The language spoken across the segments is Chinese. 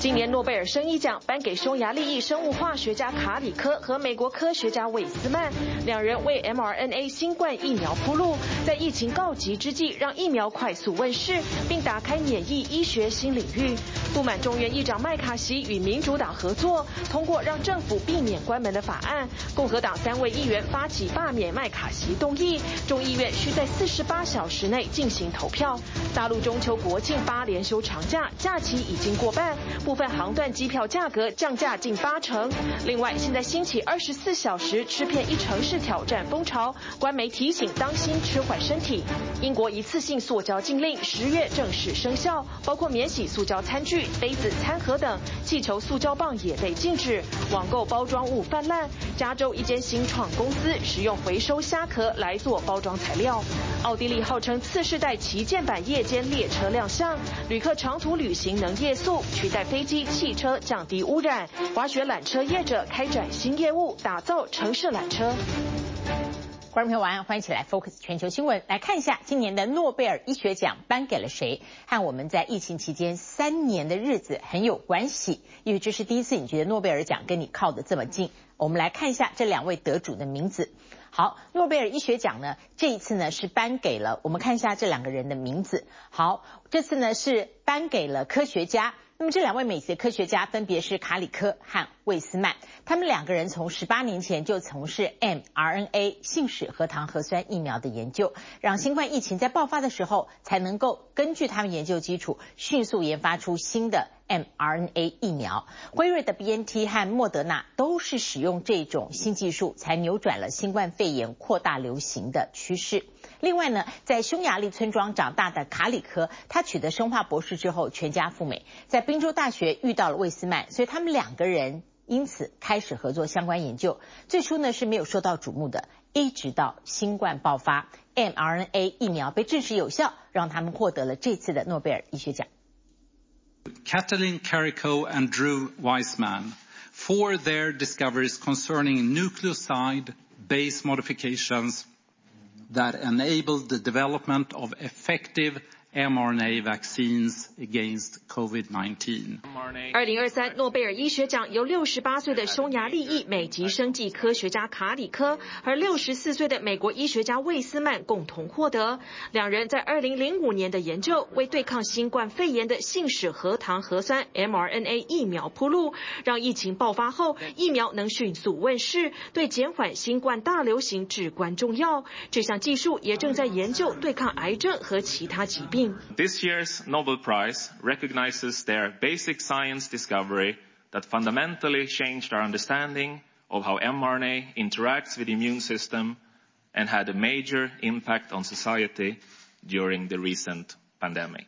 今年诺贝尔生意奖颁给匈牙利裔生物化学家卡里科和美国科学家韦斯曼，两人为 mRNA 新冠疫苗铺路，在疫情告急之际，让疫苗快速问世，并打开免疫医学新领域。不满众院议长麦卡锡与民主党合作，通过让政府避免关门的法案。共和党三位议员发起罢免麦卡锡动议，众议院需在四十八小时内进行投票。大陆中秋国庆八连休长假，假期已经过半。部分航段机票价格降价近八成。另外，现在兴起二十四小时吃遍一城市挑战风潮，官媒提醒当心吃坏身体。英国一次性塑胶禁令十月正式生效，包括免洗塑胶餐具、杯子、餐盒等。气球塑胶棒也被禁止。网购包装物泛滥。加州一间新创公司使用回收虾壳来做包装材料。奥地利号称次世代旗舰版夜间列车亮相，旅客长途旅行能夜宿，取代飞。飞机、汽车降低污染，滑雪缆车业者开展新业务，打造城市缆车。观众朋友晚安，欢迎起来 Focus 全球新闻，来看一下今年的诺贝尔医学奖颁给了谁？和我们在疫情期间三年的日子很有关系，因为这是第一次你觉得诺贝尔奖跟你靠得这么近。我们来看一下这两位得主的名字。好，诺贝尔医学奖呢，这一次呢是颁给了，我们看一下这两个人的名字。好，这次呢是颁给了科学家。那么这两位美籍科学家分别是卡里科和魏斯曼，他们两个人从十八年前就从事 mRNA 信使核糖核酸疫苗的研究，让新冠疫情在爆发的时候才能够根据他们研究基础迅速研发出新的 mRNA 疫苗。辉瑞的 BNT 和莫德纳都是使用这种新技术，才扭转了新冠肺炎扩大流行的趋势。另外呢，在匈牙利村庄长大的卡里科，他取得生化博士之后，全家赴美，在宾州大学遇到了魏斯曼，所以他们两个人因此开始合作相关研究。最初呢是没有受到瞩目的，一直到新冠爆发，mRNA 疫苗被证实有效，让他们获得了这次的诺贝尔医学奖。Katalin Karikó and Drew Weissman for their discoveries concerning nucleoside base modifications that enabled the development of effective mRNA vaccines against COVID-19。二零二三诺贝尔医学奖由六十八岁的匈牙利裔美籍生技科学家卡里科和六十四岁的美国医学家魏斯曼共同获得。两人在二零零五年的研究为对抗新冠肺炎的信使核糖核酸 mRNA 疫苗铺路，让疫情爆发后疫苗能迅速问世，对减缓新冠大流行至关重要。这项技术也正在研究对抗癌症和其他疾病。This year's Nobel Prize recognizes their basic science discovery that fundamentally changed our understanding of how mRNA interacts with the immune system and had a major impact on society during the recent pandemic.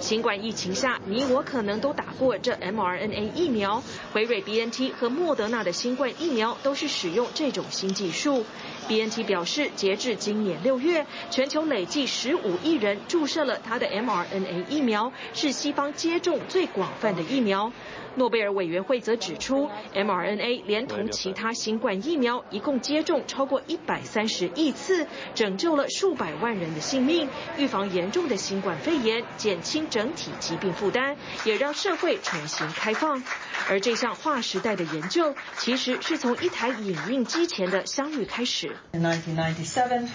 新冠疫情下，你我可能都打过这 mRNA 疫苗。辉瑞 BNT 和莫德纳的新冠疫苗都是使用这种新技术。BNT 表示，截至今年六月，全球累计十五亿人注射了它的 mRNA 疫苗，是西方接种最广泛的疫苗。诺贝尔委员会则指出，mRNA 连同其他新冠疫苗，一共接种超过一百三十亿次，拯救了数百万人的性命，预防严重的新冠肺炎，减轻整体疾病负担，也让社会重新开放。而这项划时代的研究，其实是从一台影印机前的相遇开始。In 1997,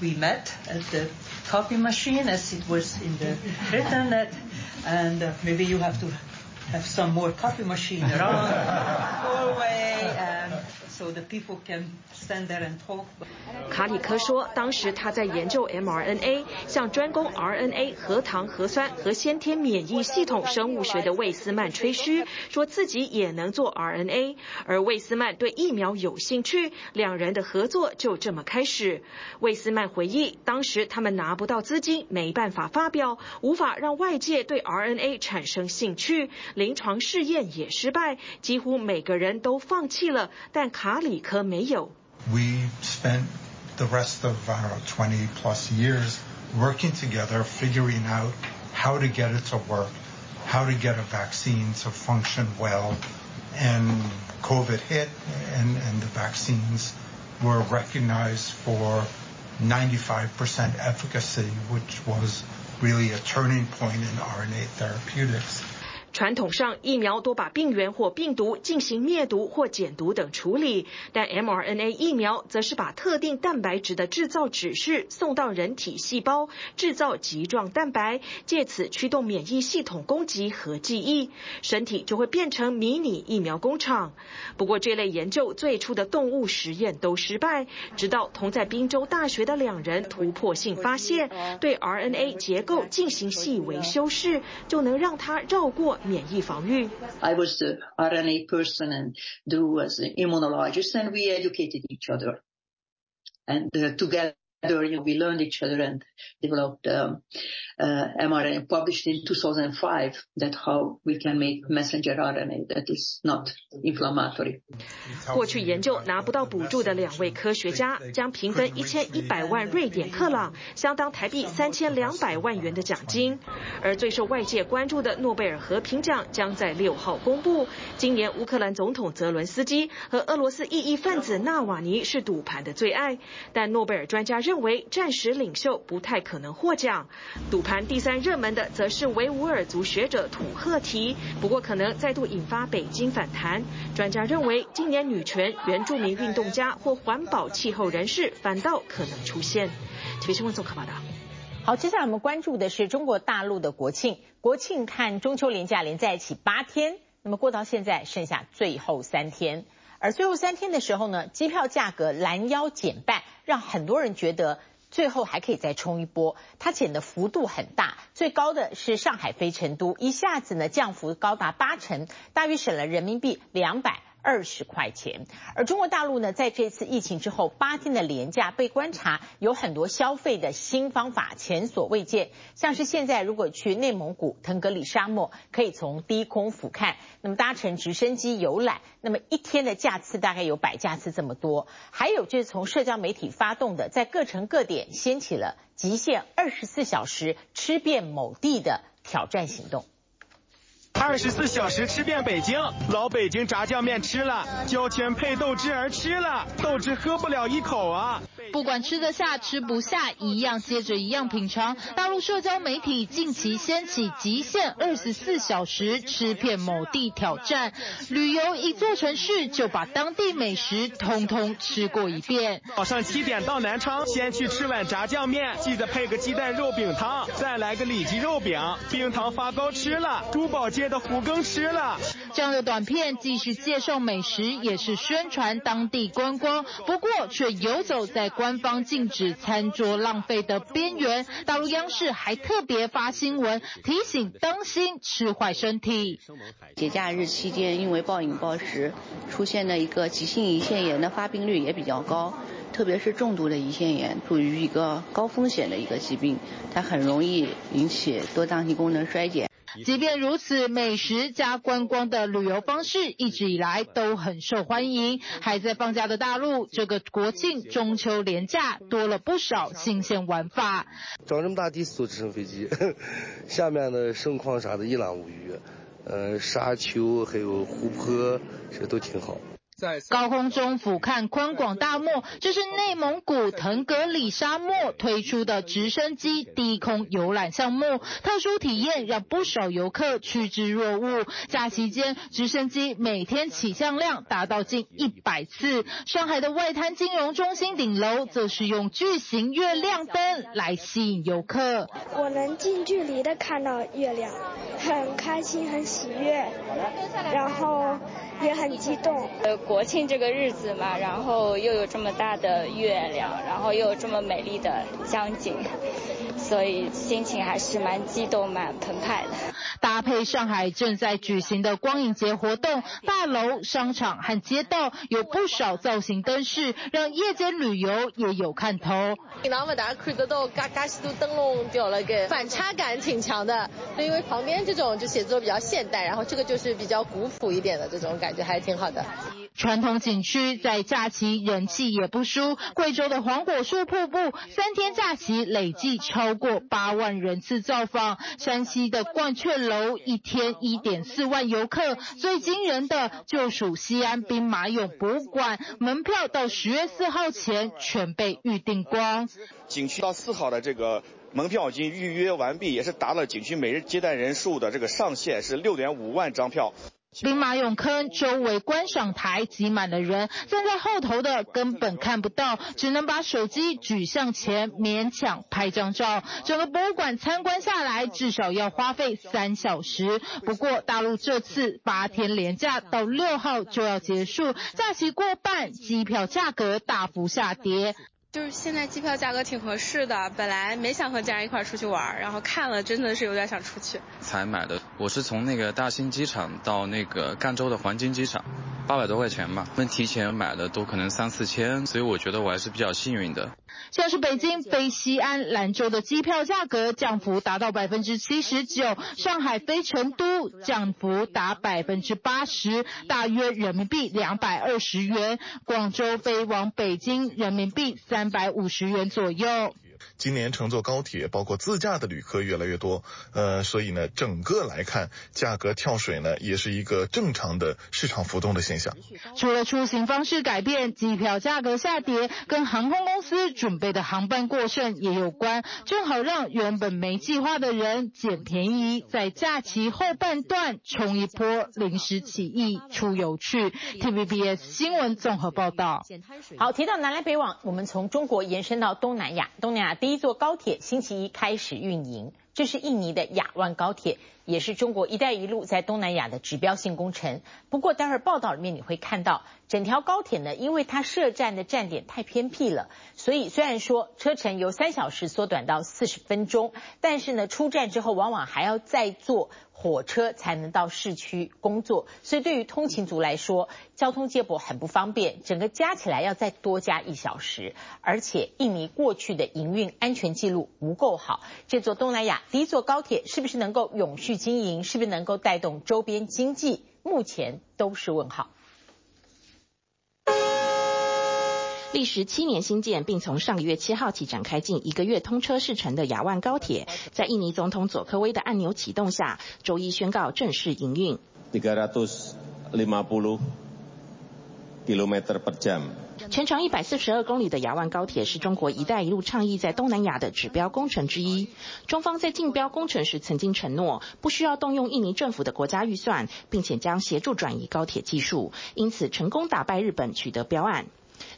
we met at the copy machine as it was in the internet, and maybe you have to have some more copy machine around. The doorway, and 卡里科说，当时他在研究 mRNA，向专攻 RNA 核糖核酸和先天免疫系统生物学的魏斯曼吹嘘，说自己也能做 RNA，而魏斯曼对疫苗有兴趣，两人的合作就这么开始。魏斯曼回忆，当时他们拿不到资金，没办法发表，无法让外界对 RNA 产生兴趣，临床试验也失败，几乎每个人都放弃了，但卡 里科没有。We spent the rest of our 20 plus years working together, figuring out how to get it to work, how to get a vaccine to function well. And COVID hit, and, and the vaccines were recognized for 95% efficacy, which was really a turning point in RNA therapeutics. 传统上，疫苗多把病原或病毒进行灭毒或减毒等处理，但 mRNA 疫苗则是把特定蛋白质的制造指示送到人体细胞，制造棘状蛋白，借此驱动免疫系统攻击和记忆，身体就会变成迷你疫苗工厂。不过，这类研究最初的动物实验都失败，直到同在宾州大学的两人突破性发现，对 RNA 结构进行细微修饰，就能让它绕过。免疫防御。I was the RNA person and Drew was the immunologist and we educated each other. And together we learned each other and developed um, uh, mRNA published in 2005 that how we can make messenger RNA that is not inflammatory. 过去研究拿不到补助的两位科学家将平分一千一百万瑞典克朗，相当台币三千两百万元的奖金。而最受外界关注的诺贝尔和平奖将在六号公布。今年乌克兰总统泽伦斯基和俄罗斯异议分子纳瓦尼是赌盘的最爱，但诺贝尔专家认为战时领袖不太可能获奖。赌盘第三热门的则是维吾尔族学者土赫提，不过可能再度引发北京反弹。专家认为，今年女权、原住民运动家或环保气候人士反倒可能出现。特别新闻综合报道。好，接下来我们关注的是中国大陆的国庆。国庆看中秋连假连在一起八天，那么过到现在剩下最后三天，而最后三天的时候呢，机票价格拦腰减半，让很多人觉得。最后还可以再冲一波，它减的幅度很大，最高的是上海飞成都，一下子呢降幅高达八成，大约省了人民币两百。二十块钱，而中国大陆呢，在这次疫情之后八天的廉价，被观察有很多消费的新方法，前所未见。像是现在如果去内蒙古腾格里沙漠，可以从低空俯瞰，那么搭乘直升机游览，那么一天的架次大概有百架次这么多。还有就是从社交媒体发动的，在各城各点掀起了极限二十四小时吃遍某地的挑战行动。二十四小时吃遍北京，老北京炸酱面吃了，胶圈配豆汁儿吃了，豆汁喝不了一口啊！不管吃得下吃不下，一样接着一样品尝。大陆社交媒体近期掀起极限二十四小时吃遍某地挑战，旅游一座城市就把当地美食通通吃过一遍。早上七点到南昌，先去吃碗炸酱面，记得配个鸡蛋肉饼汤，再来个里脊肉饼，冰糖发糕吃了，珠宝街的虎羹吃了。这样的短片既是介绍美食，也是宣传当地观光，不过却游走在。官方禁止餐桌浪费的边缘，大陆央视还特别发新闻提醒：当心吃坏身体。节假日期间，因为暴饮暴食出现的一个急性胰腺炎的发病率也比较高，特别是重度的胰腺炎，处于一个高风险的一个疾病，它很容易引起多脏器功能衰减。即便如此，美食加观光的旅游方式一直以来都很受欢迎。还在放假的大陆，这个国庆中秋连假多了不少新鲜玩法。长这么大第一次坐直升飞机，下面的盛况啥的一览无余，呃，沙丘还有湖泊，这都挺好。在高空中俯瞰宽广大漠，这是内蒙古腾格里沙漠推出的直升机低空游览项目，特殊体验让不少游客趋之若鹜。假期间，直升机每天起降量达到近一百次。上海的外滩金融中心顶楼则是用巨型月亮灯来吸引游客。我能近距离的看到月亮，很开心，很喜悦，然后。也很激动。呃，国庆这个日子嘛，然后又有这么大的月亮，然后又有这么美丽的江景，所以心情还是蛮激动、蛮澎湃的。搭配上海正在举行的光影节活动，大楼、商场和街道有不少造型灯饰，让夜间旅游也有看头。然后大家看得到，嘎嘎许多灯笼掉了个反差感挺强的。因为旁边这种就写作比较现代，然后这个就是比较古朴一点的这种感觉，还挺好的。传统景区在假期人气也不输，贵州的黄果树瀑布三天假期累计超过八万人次造访，山西的鹳雀楼一天一点四万游客，最惊人的就属西安兵马俑博物馆，门票到十月四号前全被预订光。景区到四号的这个门票已经预约完毕，也是达了景区每日接待人数的这个上限，是六点五万张票。兵马俑坑周围观赏台挤满了人，站在后头的根本看不到，只能把手机举向前勉强拍张照。整个博物馆参观下来至少要花费三小时。不过大陆这次八天连假到六号就要结束，假期过半，机票价格大幅下跌。就是现在机票价格挺合适的，本来没想和家人一块出去玩，然后看了真的是有点想出去。才买的，我是从那个大兴机场到那个赣州的黄金机场，八百多块钱吧。那提前买的都可能三四千，所以我觉得我还是比较幸运的。像是北京飞西安、兰州的机票价格降幅达到百分之七十九，上海飞成都降幅达百分之八十，大约人民币两百二十元。广州飞往北京，人民币三百五十元左右。今年乘坐高铁，包括自驾的旅客越来越多，呃，所以呢，整个来看，价格跳水呢，也是一个正常的市场浮动的现象。除了出行方式改变，机票价格下跌，跟航空公司准备的航班过剩也有关，正好让原本没计划的人捡便宜，在假期后半段冲一波临时起意出游去。TVBS 新闻综合报道。好，提到南来北往，我们从中国延伸到东南亚，东南亚。第一座高铁星期一开始运营，这是印尼的雅万高铁，也是中国“一带一路”在东南亚的指标性工程。不过，待会儿报道里面你会看到，整条高铁呢，因为它设站的站点太偏僻了，所以虽然说车程由三小时缩短到四十分钟，但是呢，出站之后往往还要再坐。火车才能到市区工作，所以对于通勤族来说，交通接驳很不方便，整个加起来要再多加一小时。而且印尼过去的营运安全记录不够好，这座东南亚第一座高铁是不是能够永续经营，是不是能够带动周边经济，目前都是问号。历时七年新建，并从上个月七号起展开近一个月通车试乘的雅万高铁，在印尼总统佐科威的按钮启动下，周一宣告正式营运。全长一百四十二公里的雅万高铁是中国“一带一路”倡议在东南亚的指标工程之一。中方在竞标工程时曾经承诺，不需要动用印尼政府的国家预算，并且将协助转移高铁技术，因此成功打败日本取得标案。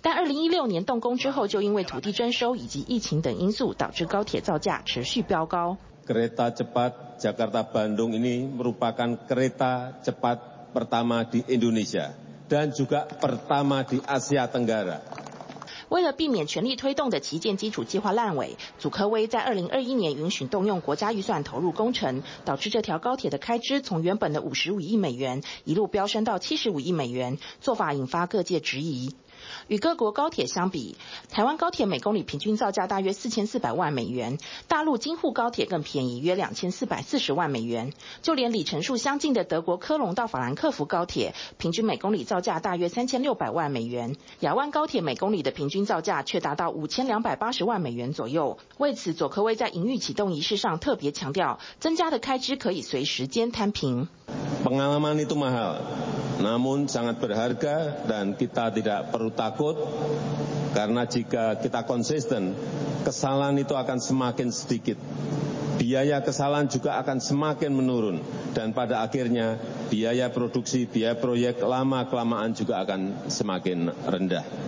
但二零一六年动工之后，就因为土地征收以及疫情等因素，导致高铁造价持续飙高。Kereta cepat Jakarta Bandung ini merupakan kereta cepat pertama di Indonesia dan juga pertama di Asia Tenggara。为了避免全力推动的旗舰基础计划烂尾，祖科威在二零二一年允许动用国家预算投入工程，导致这条高铁的开支从原本的五十五亿美元一路飙升到七十五亿美元，做法引发各界质疑。与各国高铁相比，台湾高铁每公里平均造价大约四千四百万美元，大陆京沪高铁更便宜，约两千四百四十万美元。就连里程数相近的德国科隆到法兰克福高铁，平均每公里造价大约三千六百万美元，雅湾高铁每公里的平均造价却达到五千两百八十万美元左右。为此，佐科威在营运启动仪式上特别强调，增加的开支可以随时间摊平。perlu takut karena jika kita konsisten kesalahan itu akan semakin sedikit.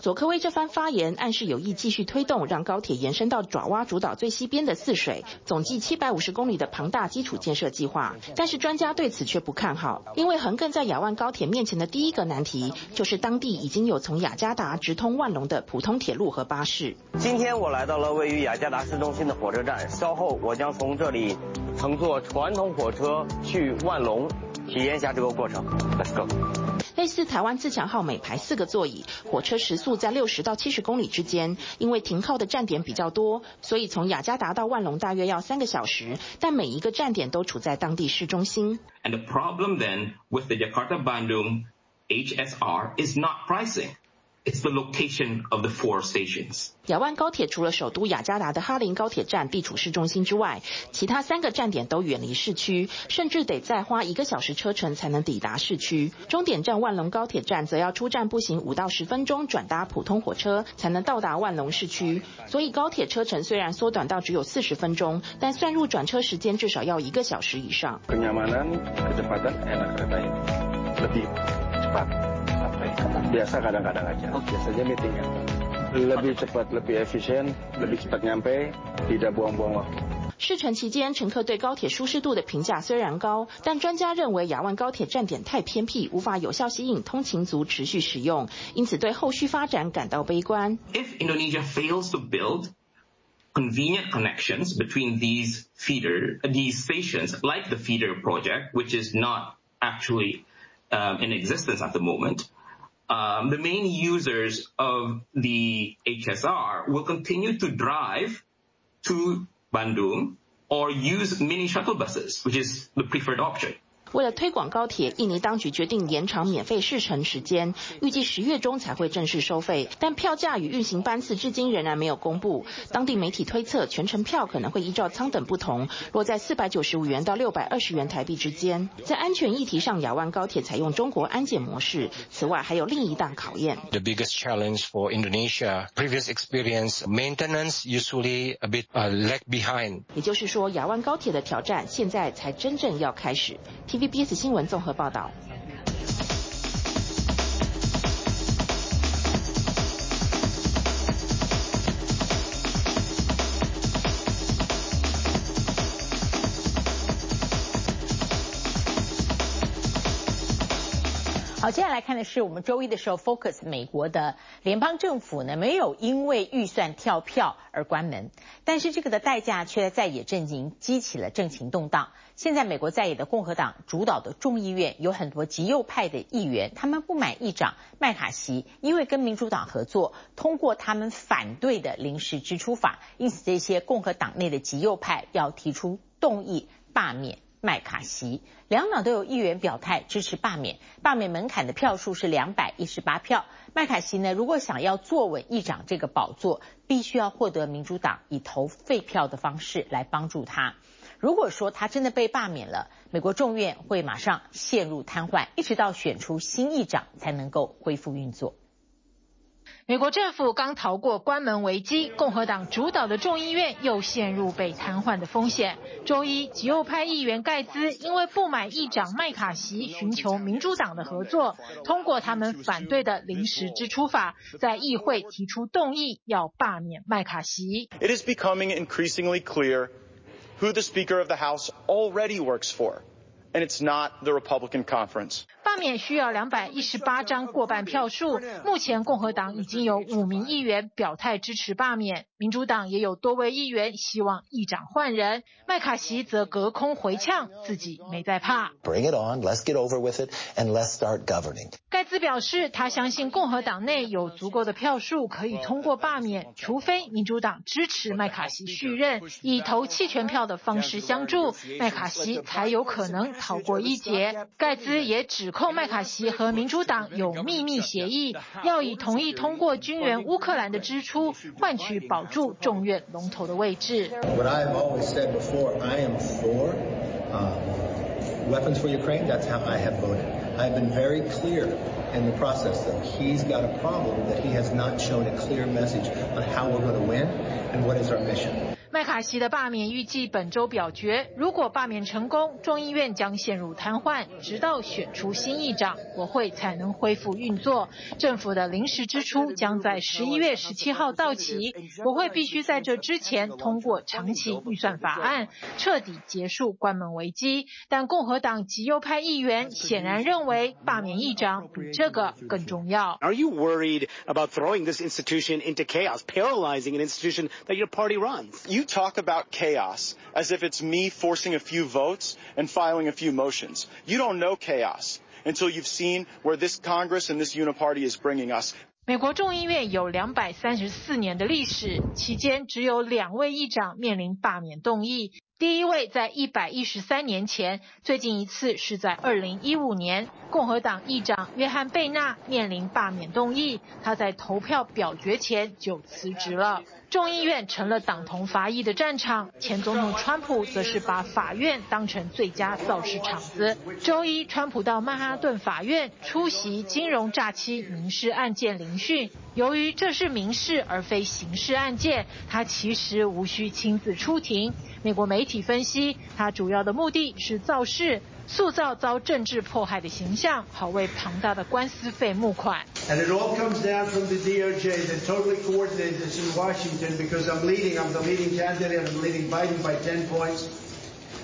佐科威这番发言暗示有意继续推动，让高铁延伸到爪哇主岛最西边的泗水，总计七百五十公里的庞大基础建设计划。但是专家对此却不看好，因为横亘在雅万高铁面前的第一个难题，就是当地已经有从雅加达直通万隆的普通铁路和巴士。今天我来到了位于雅加达市中心的火车站，稍后我将从这里乘坐传统火车去万隆。体验一下这个过程，Let's go。类似台湾自强号每排四个座椅，火车时速在六十到七十公里之间。因为停靠的站点比较多，所以从雅加达到万隆大约要三个小时。但每一个站点都处在当地市中心。And the problem then with the Jakarta Bandung HSR is not pricing. It's the location of the four stations. 亚万高铁除了首都雅加达的哈林高铁站地处市中心之外，其他三个站点都远离市区，甚至得再花一个小时车程才能抵达市区。终点站万隆高铁站则要出站步行五到十分钟，转搭普通火车才能到达万隆市区。所以高铁车程虽然缩短到只有四十分钟，但算入转车时间至少要一个小时以上。试乘期间，乘客对高铁舒适度的评价虽然高，但专家认为亚万高铁站点太偏僻，无法有效吸引通勤族持续使用，因此对后续发展感到悲观。If Indonesia fails to build convenient connections between these feeder, these stations, like the feeder project, which is not actually in existence at the moment. Um, the main users of the HSR will continue to drive to Bandung or use mini shuttle buses, which is the preferred option. 为了推广高铁，印尼当局决定延长免费试乘时间，预计十月中才会正式收费。但票价与运行班次至今仍然没有公布。当地媒体推测，全程票可能会依照舱等不同，落在四百九十五元到六百二十元台币之间。在安全议题上，亚万高铁采用中国安检模式。此外，还有另一大考验。The biggest challenge for Indonesia, previous experience, maintenance usually a bit lag behind. 也就是说，亚万高铁的挑战现在才真正要开始。TVBS 新闻综合报道。好，接下来看的是我们周一的时候 focus 美国的联邦政府呢，没有因为预算跳票而关门，但是这个的代价却在在野阵营激起了政情动荡。现在美国在野的共和党主导的众议院有很多极右派的议员，他们不满议长麦卡锡，因为跟民主党合作通过他们反对的临时支出法，因此这些共和党内的极右派要提出动议罢免。麦卡锡，两党都有议员表态支持罢免，罢免门槛的票数是两百一十八票。麦卡锡呢，如果想要坐稳议长这个宝座，必须要获得民主党以投废票的方式来帮助他。如果说他真的被罢免了，美国众院会马上陷入瘫痪，一直到选出新议长才能够恢复运作。美国政府刚逃过关门危机，共和党主导的众议院又陷入被瘫痪的风险。周一，极右派议员盖兹因为不满议长麦卡锡寻求民主党的合作，通过他们反对的临时支出法，在议会提出动议要罢免麦卡锡。It is becoming increasingly clear who the Speaker of the House already works for, and it's not the Republican Conference. 罢免需要两百一十八张过半票数，目前共和党已经有五名议员表态支持罢免，民主党也有多位议员希望议长换人。麦卡锡则隔空回呛，自己没在怕。Bring it on, let's get over with it, and let's start governing. 盖茨表示，他相信共和党内有足够的票数可以通过罢免，除非民主党支持麦卡锡续任，以投弃权票的方式相助，麦卡锡才有可能逃过一劫。盖茨也指 控麦卡锡和民主党有秘密协议，要以同意通过军援乌克兰的支出，换取保住众院龙头的位置。What I have always said before, I am for weapons for Ukraine. That's how I have voted. I have been very clear in the process that he's got a problem that he has not shown a clear message on how we're going to win and what is our mission. 麦卡锡的罢免预计本周表决，如果罢免成功，众议院将陷入瘫痪，直到选出新议长，国会才能恢复运作。政府的临时支出将在十一月十七号到期，国会必须在这之前通过长期预算法案，彻底结束关门危机。但共和党极右派议员显然认为，罢免议长比这个更重要。Are you worried about throwing this institution into chaos, paralyzing an institution that your party runs? You talk about chaos as if it's me forcing a few votes and filing a few motions. You don't know chaos until you've seen where this Congress and this uniparty is bringing us. 美国众议院有两百三十四年的历史，期间只有两位议长面临罢免动议。第一位在一百一十三年前，最近一次是在二零一五年，共和党议长约翰贝纳面临罢免动议，他在投票表决前就辞职了。众议院成了党同伐异的战场，前总统川普则是把法院当成最佳造势场子。周一，川普到曼哈顿法院出席金融诈欺民事案件聆讯。由于这是民事而非刑事案件，他其实无需亲自出庭。美国媒体分析，他主要的目的是造势。塑造遭政治迫害的形象，好为庞大的官司费募款。And it all comes down from the DOJ that totally coordinated this in Washington because I'm leading, I'm the leading candidate, I'm leading Biden by 10 points,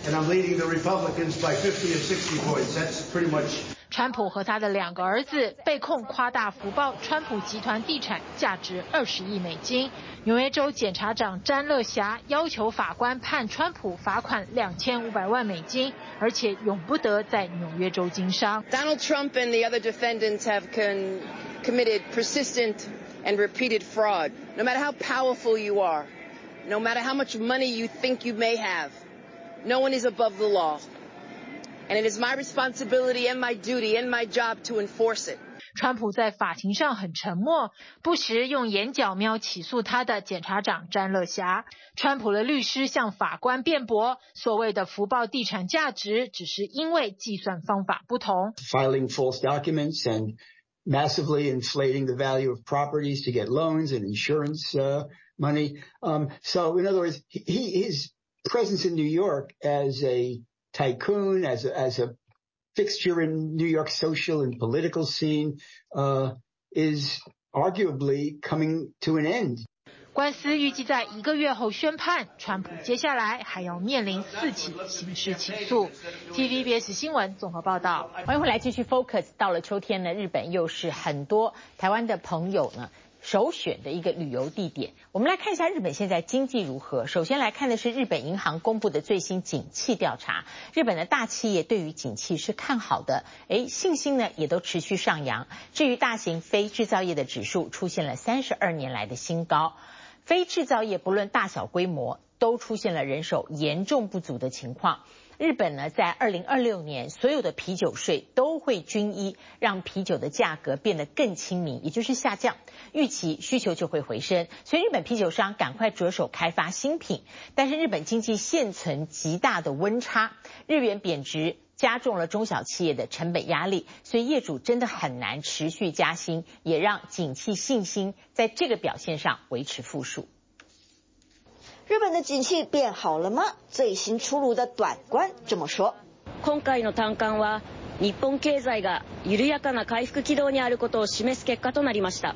and I'm leading the Republicans by 50 or 60 points. That's pretty much. 川普和他的两个儿子被控夸大福报川普集团地产价值二十亿美金。纽约州检察长詹乐霞要求法官判川普罚款两千五百万美金，而且永不得在纽约州经商。Donald Trump and the other defendants have committed persistent and repeated fraud. No matter how powerful you are, no matter how much money you think you may have, no one is above the law. And it is my responsibility and my duty and my job to enforce it. 川普在法庭上很沉默，不时用眼角瞄起诉他的检察长詹乐霞。川普的律师向法官辩驳，所谓的福报地产价值，只是因为计算方法不同。Filing false documents and massively inflating the value of properties to get loans and insurance money. Um, so in other words, he, his presence in New York as a tycoon as a, as a fixture in New York social and political scene, uh, is arguably coming to an end. 官司预计在一个月后宣判，川普接下来还要面临四起刑事起诉。TVBS 新闻综合报道。欢迎回来继续 Focus。到了秋天呢，日本又是很多台湾的朋友呢。 首选的一个旅游地点，我们来看一下日本现在经济如何。首先来看的是日本银行公布的最新景气调查，日本的大企业对于景气是看好的，诶，信心呢也都持续上扬。至于大型非制造业的指数出现了三十二年来的新高，非制造业不论大小规模，都出现了人手严重不足的情况。日本呢，在二零二六年，所有的啤酒税都会均一，让啤酒的价格变得更亲民，也就是下降，预期需求就会回升。所以日本啤酒商赶快着手开发新品。但是日本经济现存极大的温差，日元贬值加重了中小企业的成本压力，所以业主真的很难持续加薪，也让景气信心在这个表现上维持负数。日本的景气变好了吗？最新出炉的短观这么说。今回の短観は日本経済が緩やかな回復軌道にあることを示す結果となりました。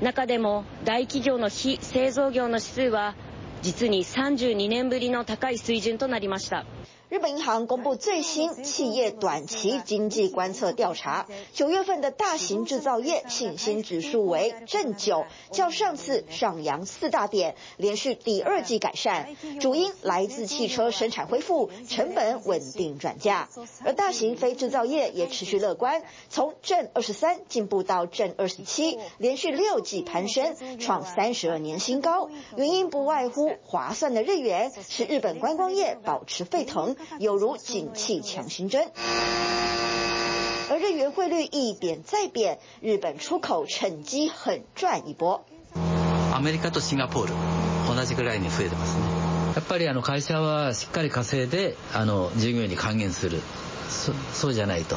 中でも大企業の非製造業の指数は実に32年ぶりの高い水準となりました。日本银行公布最新企业短期经济观测调查，九月份的大型制造业信心指数为正九，较上次上扬四大点，连续第二季改善。主因来自汽车生产恢复，成本稳定转嫁。而大型非制造业也持续乐观，从正二十三进步到正二十七，连续六季攀升，创三十二年新高。原因不外乎划算的日元，使日本观光业保持沸腾。有如景气强心针，而日元汇率一贬再贬，日本出口趁机狠赚一波。アメリカとシンガポール同じぐらいに増えてますね。やっぱりあの会社はしっかり稼いであの従业员に还元する。そそうじゃないと。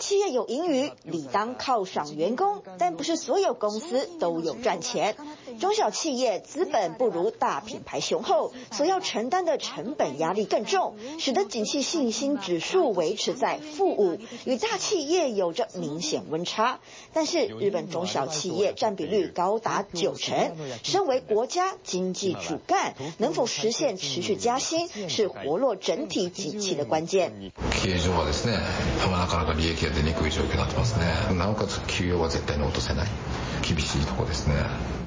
企业有盈余，理当犒赏员工，但不是所有公司都有赚钱。中小企业资本不如大品牌雄厚，所要承担的成本压力更重，使得景气信心指数维持在负五，与大企业有着明显温差。但是日本中小企业占比率高达九成，身为国家经济主干，能否实现持续加薪，是活络整体景气的关键。出にくい状況になってますね。なおかつ給与は絶対に落とせない。厳しいとこですね。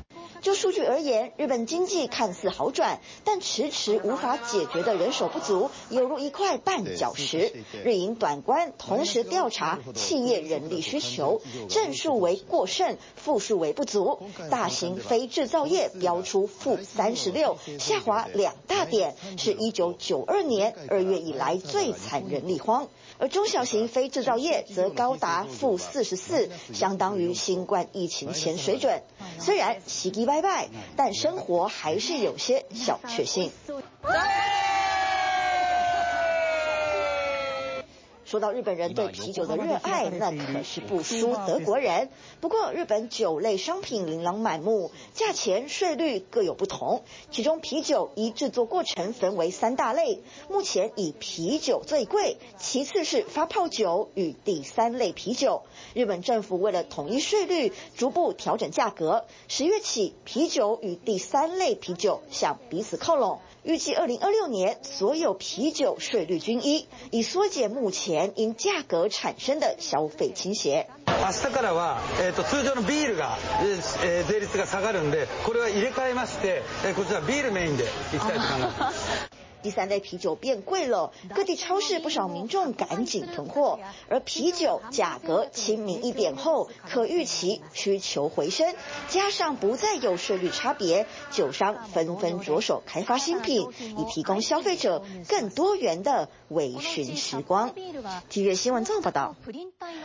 就数据而言，日本经济看似好转，但迟迟无法解决的人手不足，犹如一块绊脚石。日营短观同时调查企业人力需求，正数为过剩，负数为不足。大型非制造业标出负三十六，下滑两大点，是一九九二年二月以来最惨人力荒。而中小型非制造业则高达负四十四，相当于新冠疫情前水准。虽然喜极拜拜，但生活还是有些小确幸。说到日本人对啤酒的热爱，那可是不输德国人。不过，日本酒类商品琳琅满目，价钱、税率各有不同。其中，啤酒依制作过程分为三大类，目前以啤酒最贵，其次是发泡酒与第三类啤酒。日本政府为了统一税率，逐步调整价格。十月起，啤酒与第三类啤酒向彼此靠拢。预计二零二六年所有啤酒税率均一，以缩减目前因价格产生的消费倾斜。明日からは、えっと通常のビールが、え税率が下がるんで、これは入れ替えまして、こちらビールメインでいきたいと考えてます。 第三类啤酒变贵了，各地超市不少民众赶紧囤货，而啤酒价格亲民一点后，可预期需求回升，加上不再有税率差别，酒商纷纷着手开发新品，以提供消费者更多元的微醺时光。体育新闻综合报道。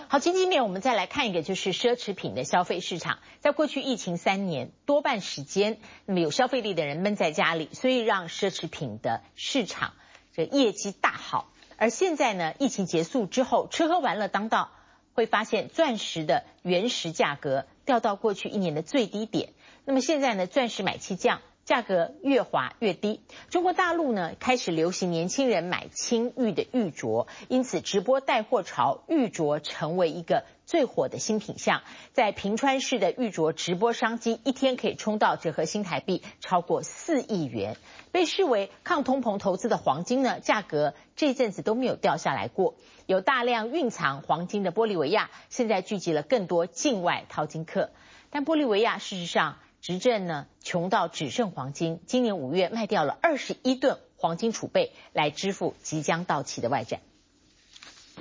好，经济面我们再来看一个，就是奢侈品的消费市场。在过去疫情三年多半时间，那么有消费力的人闷在家里，所以让奢侈品的。市场这业绩大好，而现在呢，疫情结束之后，吃喝玩乐当道，会发现钻石的原石价格掉到过去一年的最低点。那么现在呢，钻石买气降，价格越滑越低。中国大陆呢，开始流行年轻人买青玉的玉镯，因此直播带货潮，玉镯成为一个。最火的新品项，在平川市的玉镯直播商机，一天可以冲到折合新台币超过四亿元。被视为抗通膨投资的黄金呢，价格这阵子都没有掉下来过。有大量蕴藏黄金的玻利维亚，现在聚集了更多境外淘金客。但玻利维亚事实上执政呢，穷到只剩黄金。今年五月卖掉了二十一吨黄金储备，来支付即将到期的外债。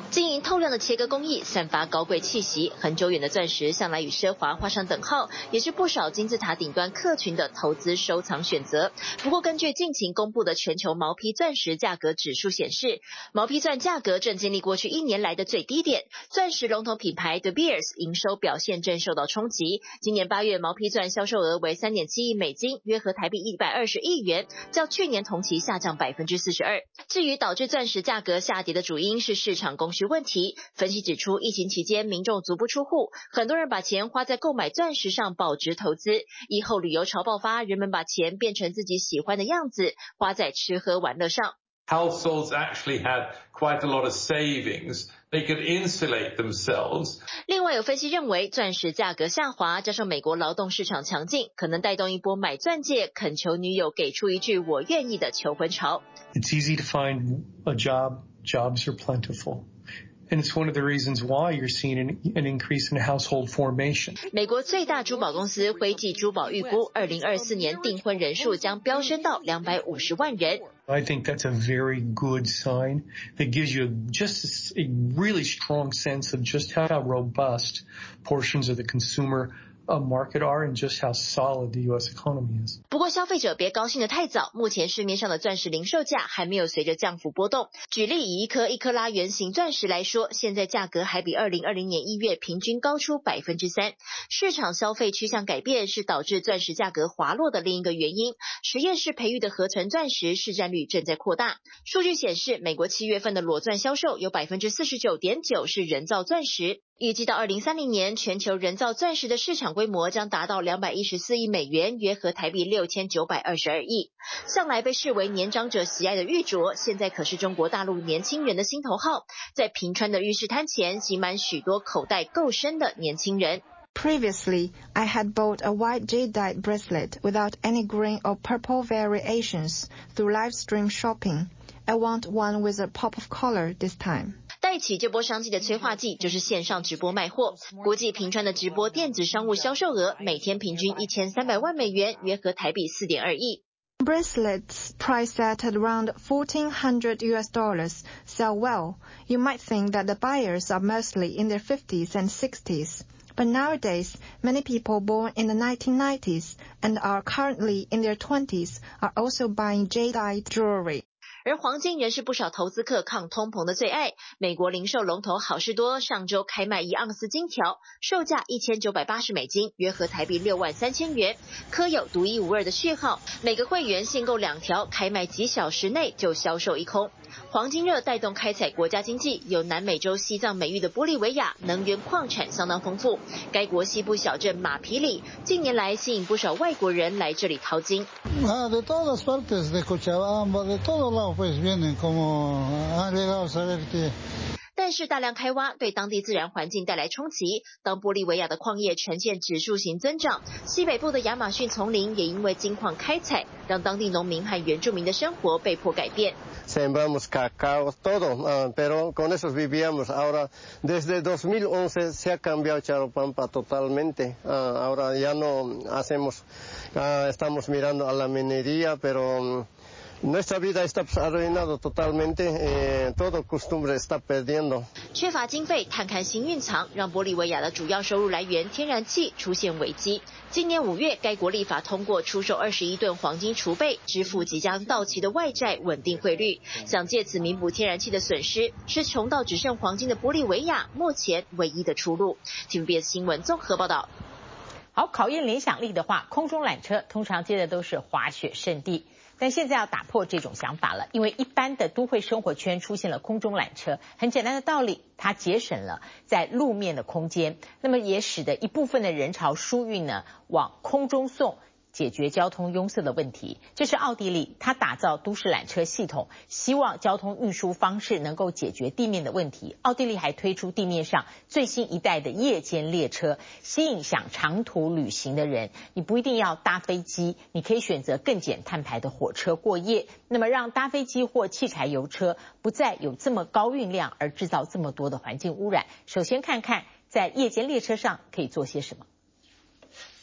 晶莹透亮的切割工艺，散发高贵气息。很久远的钻石，向来与奢华画上等号，也是不少金字塔顶端客群的投资收藏选择。不过，根据近期公布的全球毛坯钻石价格指数显示，毛坯钻价格正经历过去一年来的最低点。钻石龙头品牌 De Beers 营收表现正受到冲击。今年八月，毛坯钻销售额为三点七亿美金，约合台币一百二十亿元，较去年同期下降百分之四十二。至于导致钻石价格下跌的主因是市场供需问题，分析指出，疫情期间民众足不出户，很多人把钱花在购买钻石上保值投资。以后旅游潮爆发，人们把钱变成自己喜欢的样子，花在吃喝玩乐上。Households actually had quite a lot of savings. They could insulate themselves. 另外有分析认为，钻石价格下滑，加上美国劳动市场强劲，可能带动一波买钻戒、恳求女友给出一句“我愿意”的求婚潮。It's easy to find a job. Jobs are plentiful. And it's one of the reasons why you're seeing an, an increase in household formation. 美国最大珠宝公司辉记珠宝预估，二零二四年订婚人数将飙升到两百五十万人。I think that's a very good sign that gives you just a really strong sense of just how robust portions of the consumer A a market are and just how solid the U.S. economy is. 不过消费者别高兴得太早，目前市面上的钻石零售价还没有随着降幅波动。举例以一颗一克拉圆形钻石来说，现在价格还比二零二零年一月平均高出百分之三。市场消费趋向改变是导致钻石价格滑落的另一个原因。实验室培育的合成钻石市占率正在扩大。数据显示，美国七月份的裸钻销售有百分之四十九点九是人造钻石。预计到二零三零年，全球人造钻石的市场规模将达到两百一十四亿美元，约合台币六千九百二十二亿。向来被视为年长者喜爱的玉镯，现在可是中国大陆年轻人的心头好。在平川的玉石摊前，挤满许多口袋够深的年轻人。Previously, I had bought a white jadeite bracelet without any green or purple variations through live stream shopping. I want one with a pop of color this time. 带起这波商机的催化剂就是线上直播卖货。国际频传的直播电子商务销售额每天平均一千三百万美元，约合台币四点二亿。Bracelets priced at around 1400 US dollars sell well. You might think that the buyers are mostly in their 50s and 60s. But nowadays, many people born in the 1990s and are currently in their 20s are also buying jade jewelry. 而黄金仍是不少投资客抗通膨的最爱。美国零售龙头好事多上周开卖一盎司金条，售价一千九百八十美金，约合台币六万三千元，刻有独一无二的序号。每个会员限购两条，开卖几小时内就销售一空。黄金热带动开采国家经济，有南美洲西藏美誉的玻利维亚，能源矿产相当丰富。该国西部小镇马皮里近年来吸引不少外国人来这里淘金。但是大量开挖对当地自然环境带来冲击。当玻利维亚的矿业呈现指数型增长，西北部的亚马逊丛林也因为金矿开采，让当地农民和原住民的生活被迫改变。sembramos cacao, todo, ah, pero con eso vivíamos. Ahora, desde 2011 se ha cambiado Charopampa totalmente. Ah, ahora ya no hacemos, ah, estamos mirando a la minería, pero mm, 缺乏经费，探勘新蕴藏，让玻利维亚的主要收入来源天然气出现危机。今年五月，该国立法通过出售二十一吨黄金储备，支付即将到期的外债，稳定汇率，想借此弥补天然气的损失，是穷到只剩黄金的玻利维亚目前唯一的出路。TVBS 新闻综合报道。好，考验联想力的话，空中缆车通常接的都是滑雪胜地。但现在要打破这种想法了，因为一般的都会生活圈出现了空中缆车。很简单的道理，它节省了在路面的空间，那么也使得一部分的人潮疏运呢往空中送。解决交通拥塞的问题，这是奥地利，它打造都市缆车系统，希望交通运输方式能够解决地面的问题。奥地利还推出地面上最新一代的夜间列车，吸引想长途旅行的人。你不一定要搭飞机，你可以选择更减碳排的火车过夜，那么让搭飞机或汽柴油车不再有这么高运量而制造这么多的环境污染。首先看看在夜间列车上可以做些什么。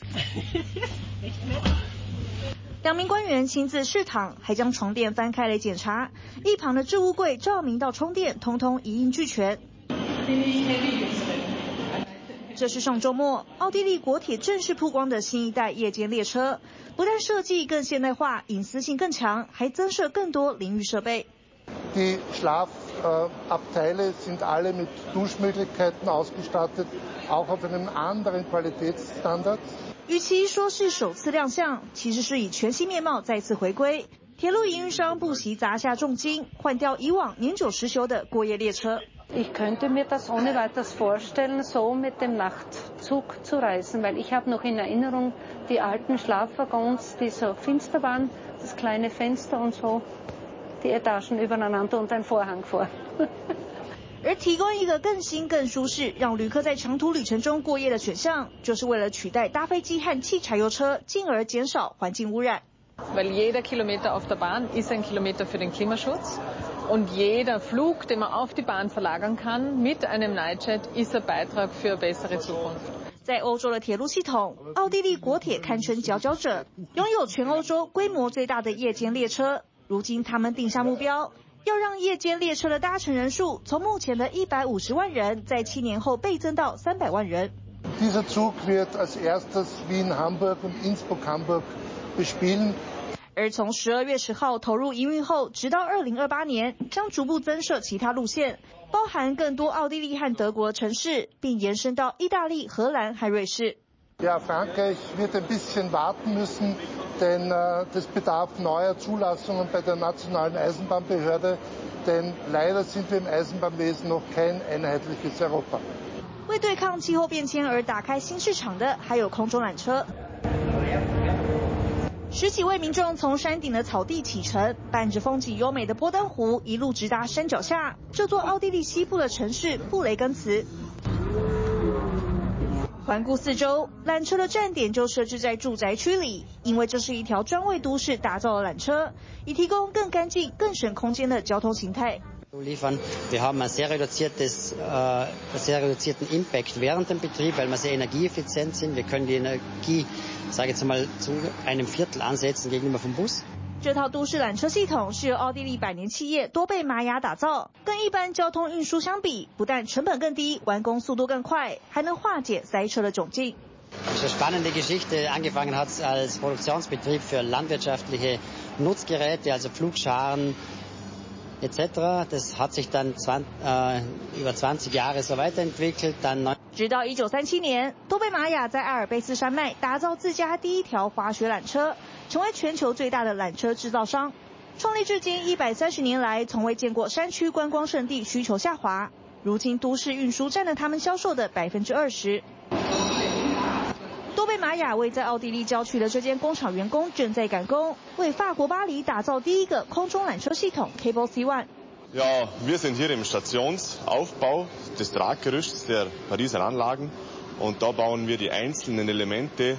两名官员亲自试躺，还将床垫翻开来检查。一旁的置物柜照明到充电，通通一应俱全。这是上周末奥地利国铁正式曝光的新一代夜间列车，不但设计更现代化，隐私性更强，还增设更多淋浴设备。与其说是首次亮相，其实是以全新面貌再次回归。铁路营运商不惜砸下重金，换掉以往年久失修的过夜列车。而提供一个更新、更舒适，让旅客在长途旅程中过夜的选项，就是为了取代搭飞机和汽柴油车，进而减少环境污染。在欧洲的铁路系统，奥地利国铁堪称佼佼者，拥有全欧洲规模最大的夜间列车。如今，他们定下目标。要让夜间列车的搭乘人数从目前的一百五十万人，在七年后倍增到三百万人。而从十二月十号投入营运后，直到二零二八年，将逐步增设其他路线，包含更多奥地利和德国城市，并延伸到意大利、荷兰和瑞士。为对抗气候变迁而打开新市场的，还有空中缆车。十几位民众从山顶的草地启程，伴着风景优美的波登湖，一路直达山脚下这座奥地利西部的城市布雷根茨。环顾四周，缆车的站点就设置在住宅区里，因为这是一条专为都市打造的缆车，以提供更干净、更省空间的交通形态。这套都市缆车系统是由奥地利百年企业多贝玛雅打造，跟一般交通运输相比，不但成本更低，完工速度更快，还能化解塞车的窘境。这是 spannende Geschichte. Angefangen hat als Produktionsbetrieb für landwirtschaftliche Nutzgeräte, also Flugscharen etc. Das hat sich dann 20, äh, über 20 Jahre so weiterentwickelt. Dann 直到一九三七年，多贝玛雅在阿尔卑斯山脉打造自家第一条滑雪缆车。成为全球最大的缆车制造商，创立至今一百三十年来，从未见过山区观光胜地需求下滑。如今都市运输占了他们销售的百分之二十。多贝玛雅为在奥地利郊区的这间工厂员工正在赶工，为法国巴黎打造第一个空中缆车系统 Cable C One。Ja, wir sind hier im Stationsaufbau des Traggerüsts der Pariser Anlagen und da bauen wir die einzelnen Elemente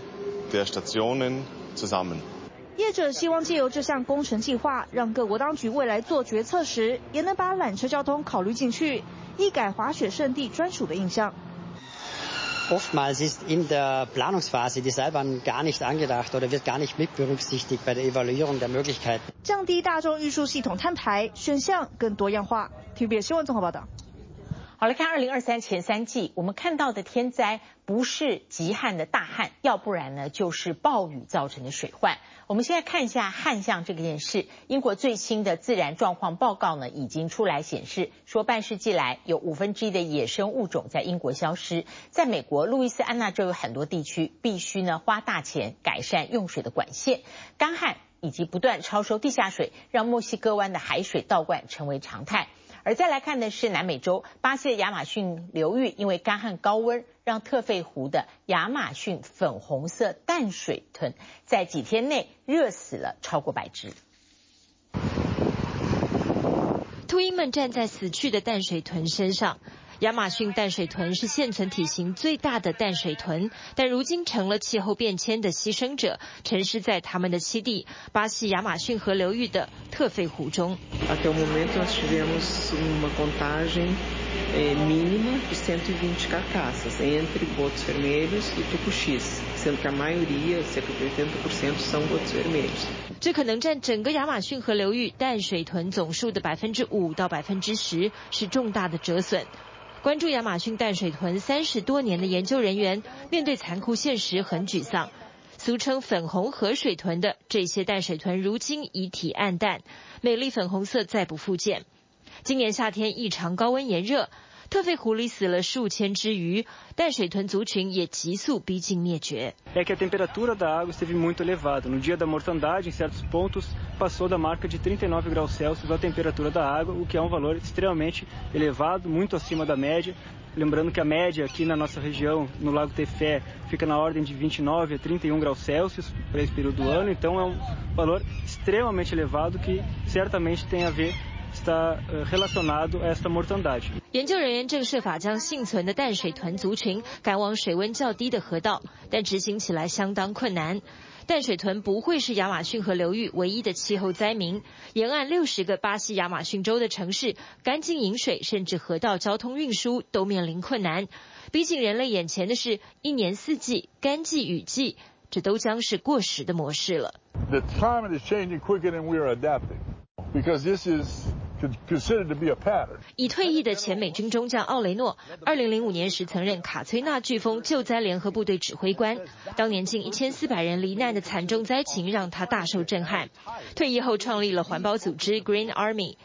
der Stationen zusammen。业者希望借由这项工程计划，让各国当局未来做决策时，也能把缆车交通考虑进去，一改滑雪胜地专属的印象。Oftmals ist in der Planungsphase die Seilbahn gar nicht angedacht oder wird gar nicht mit berücksichtigt bei der Evaluierung der Möglichkeiten。降低大众运输系统碳排，选项更多样化。TVB 新闻综合报道。好，来看二零二三前三季，我们看到的天灾不是极旱的大旱，要不然呢就是暴雨造成的水患。我们现在看一下旱象这件事。英国最新的自然状况报告呢已经出来显示，说半世纪来有五分之一的野生物种在英国消失。在美国路易斯安那州有很多地区必须呢花大钱改善用水的管线，干旱以及不断超收地下水，让墨西哥湾的海水倒灌成为常态。而再来看的是南美洲巴西的亚马逊流域，因为干旱高温，让特费湖的亚马逊粉红色淡水豚在几天内热死了超过百只。秃鹰们站在死去的淡水豚身上。亚马逊淡水豚是现存体型最大的淡水豚，但如今成了气候变迁的牺牲者，沉尸在他们的栖地——巴西亚马逊河流域的特费湖中。这可能占整个亚马逊河流域淡水豚总数的百分之五到百分之十，是重大的折损。关注亚马逊淡水豚三十多年的研究人员，面对残酷现实很沮丧。俗称粉红河水豚的这些淡水豚，如今遗体暗淡，美丽粉红色再不复见。今年夏天异常高温炎热。特费湖里死了数千只鱼，淡水豚族群也急速逼近灭绝。 研究人员正设法将幸存的淡水豚族群赶往水温较低的河道，但执行起来相当困难。淡水豚不会是亚马逊河流域唯一的气候灾民，沿岸六十个巴西亚马逊州的城市，干净饮水甚至河道交通运输都面临困难。逼近人类眼前的是一年四季干季雨季，这都将是过时的模式了。The climate is changing quicker than we are adapting, because this is. 已退役的前美军中将奥雷诺，二零零五年时曾任卡崔纳飓风救灾联合部队指挥官。当年近一千四百人罹难的惨重灾情让他大受震撼。退役后创立了环保组织 Green Army。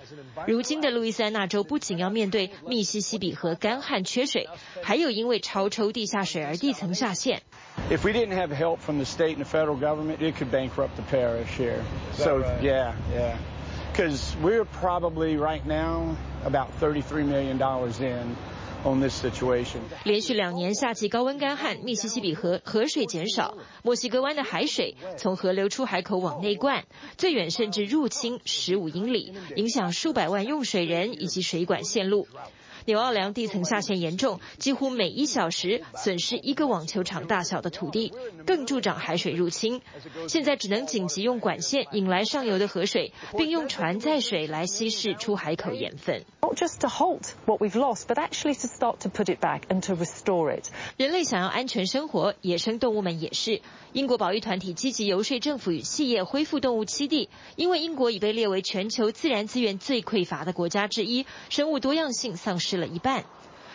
如今的路易斯安那州不仅要面对密西西比河干旱缺水，还有因为超抽地下水而地层下陷。If we didn't have help from the state and the federal government, it could bankrupt the parish here. So yeah, yeah. Because we're probably right now about $33 million in on this situation. 连续两年夏季高温干旱，密西西比河河水减少，墨西哥湾的海水从河流出海口往内灌，最远甚至入侵十五英里，影响数百万用水人以及水管线路。纽奥良地层下陷严重，几乎每一小时损失一个网球场大小的土地，更助长海水入侵。现在只能紧急用管线引来上游的河水，并用船载水来稀释出海口盐分。Not just to halt what we've lost, but actually to start to put it back and to restore it. 人类想要安全生活，野生动物们也是。英国保育团体积极游说政府与企业恢复动物栖地，因为英国已被列为全球自然资源最匮乏的国家之一，生物多样性丧失了一半。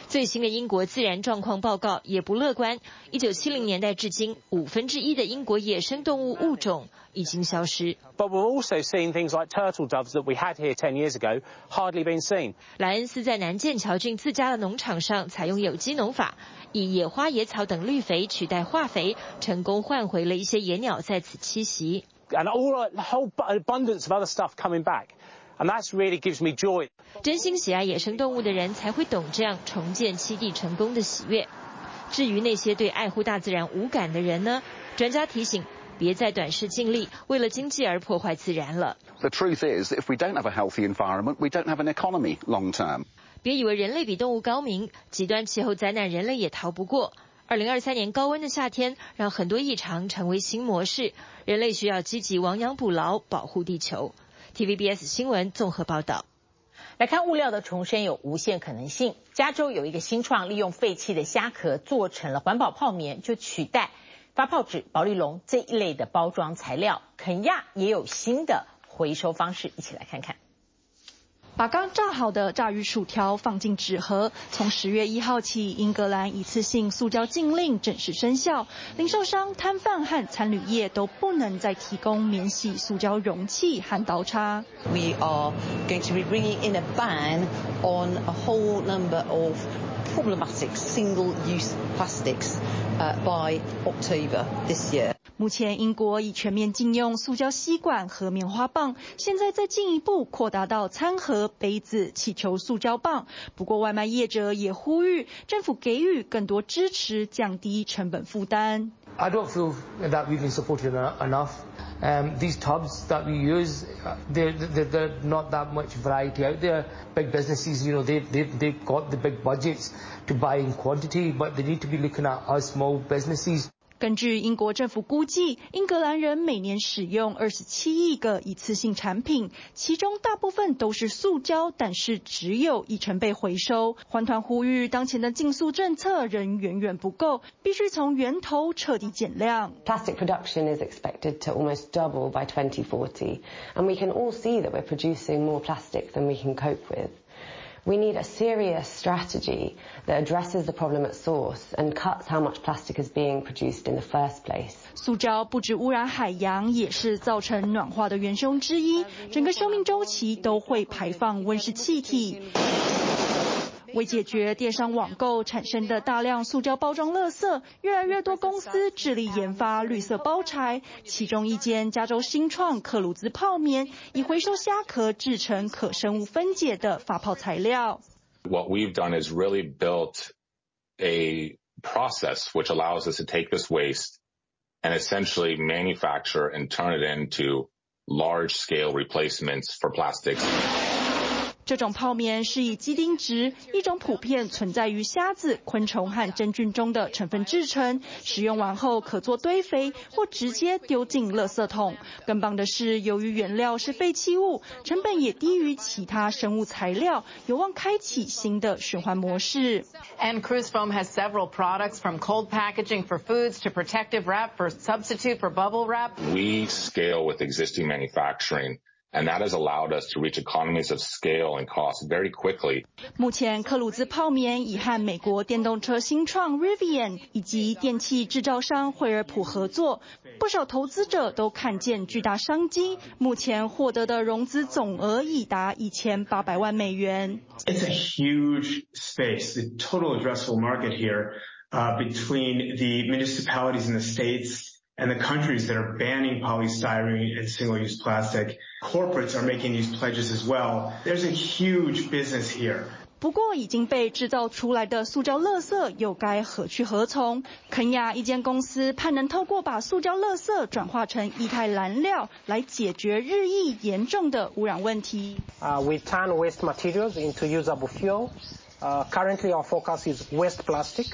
最新的英国自然状况报告也不乐观。一九七零年代至今，五分之一的英国野生动物物种已经消失。But we're also seeing things like turtle doves that we had here ten years ago hardly been seen. 莱恩斯在南剑桥郡自家的农场上采用有机农法，以野花、野草等绿肥取代化肥，成功换回了一些野鸟在此栖息。And all a whole abundance of other stuff coming back. And that's really gives me joy. 真心喜爱野生动物的人才会懂这样重建栖地成功的喜悦。至于那些对爱护大自然无感的人呢？专家提醒，别再短视尽力，为了经济而破坏自然了。The truth is, if we don't have a healthy environment, we don't have an economy long term. 别以为人类比动物高明，极端气候灾难人类也逃不过。二零二三年高温的夏天，让很多异常成为新模式，人类需要积极亡羊补牢，保护地球。TVBS 新闻综合报道，来看物料的重生有无限可能性。加州有一个新创，利用废弃的虾壳做成了环保泡棉，就取代发泡纸、保利龙这一类的包装材料。肯亚也有新的回收方式，一起来看看。把刚炸好的炸鱼薯条放进纸盒。从十月一号起，英格兰一次性塑胶禁令正式生效，零售商、摊贩和餐旅业都不能再提供免洗塑胶容器和刀叉。We are going to be bringing in a ban on a whole number of problematic single-use plastics 目前，英国已全面禁用塑胶吸管和棉花棒，现在再进一步扩大到餐盒、杯子、气球塑胶棒。不过，外卖业者也呼吁政府给予更多支持，降低成本负担。I don't feel that we've been supported enough. Um, these tubs that we use, they're, they're, they're not that much variety out there. Big businesses, you know, they've, they've, they've got the big budgets to buy in quantity, but they need to be looking at us small businesses. 根据英国政府估计，英格兰人每年使用二十七亿个一次性产品，其中大部分都是塑胶，但是只有一成被回收。环团呼吁，当前的禁塑政策仍远远不够，必须从源头彻底减量。Plastic production is expected to almost double by 2040, and we can all see that we're producing more plastic than we can cope with. We need a serious strategy that addresses the problem at source and cuts how much plastic is being produced in the first place. 塑胶不止污染海洋，也是造成暖化的元凶之一。整个生命周期都会排放温室气体。为解决电商网购产生的大量塑胶包装垃圾，越来越多公司致力研发绿色包材。其中一间加州新创克鲁兹泡棉，以回收虾壳制成可生物分解的发泡材料。What we've done is really built a process which allows us to take this waste and essentially manufacture and turn it into large-scale replacements for plastics. 这种泡棉是以基丁质，一种普遍存在于虾子、昆虫和真菌中的成分制成。使用完后可做堆肥，或直接丢进垃圾桶。更棒的是，由于原料是废弃物，成本也低于其他生物材料，有望开启新的循环模式。And Cruise Foam has several products from cold packaging for foods to protective wrap for substitute for bubble wrap. We scale with existing manufacturing. And that has allowed us to reach economies of scale and cost very quickly. 目前，克鲁兹泡棉已和美国电动车新创 Rivian 以及电器制造商惠而浦合作，不少投资者都看见巨大商机。目前获得的融资总额已达一千八百万美元。It's a huge space, the total addressable market here, uh, between the municipalities in the states. And the countries that are banning polystyrene and single-use plastic, corporates are making these pledges as well. There's a huge business here. 不过已经被制造出来的塑胶垃圾又该何去何从？肯亚一间公司盼能透过把塑胶垃圾转化成液态燃料，来解决日益严重的污染问题。Uh, we turn waste materials into usable fuel. Uh, currently, our focus is waste plastic.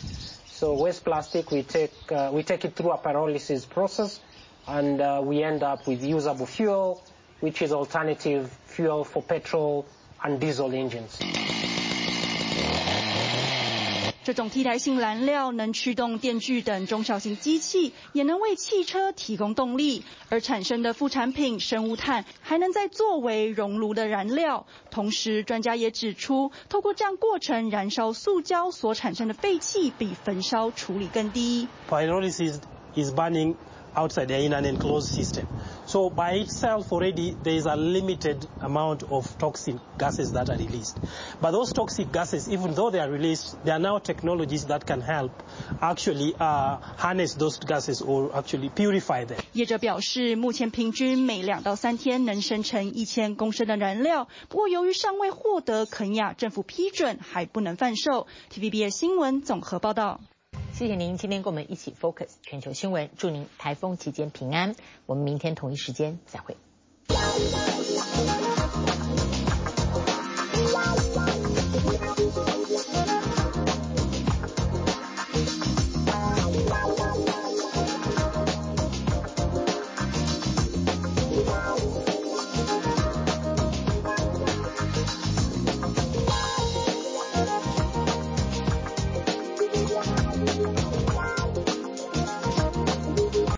So waste plastic, we take uh, we take it through a pyrolysis process, and uh, we end up with usable fuel, which is alternative fuel for petrol and diesel engines. 这种替代性燃料能驱动电锯等中小型机器，也能为汽车提供动力，而产生的副产品生物碳还能再作为熔炉的燃料。同时，专家也指出，透过这样过程燃烧塑胶所产生的废气比焚烧处理更低。Pyrolysis is burning outside the in an enclosed system. So by itself already there is a limited amount of toxic gases that are released. But those toxic gases, even though they are released, there are now technologies that can help actually uh, harness those gases or actually purify them. 业者表示，目前平均每两到三天能生成一千公升的燃料，不过由于尚未获得肯亚政府批准，还不能贩售。TVBS 新闻综合报道。 谢谢您今天跟我们一起 focus 全球新闻，祝您台风期间平安。我们明天同一时间再会。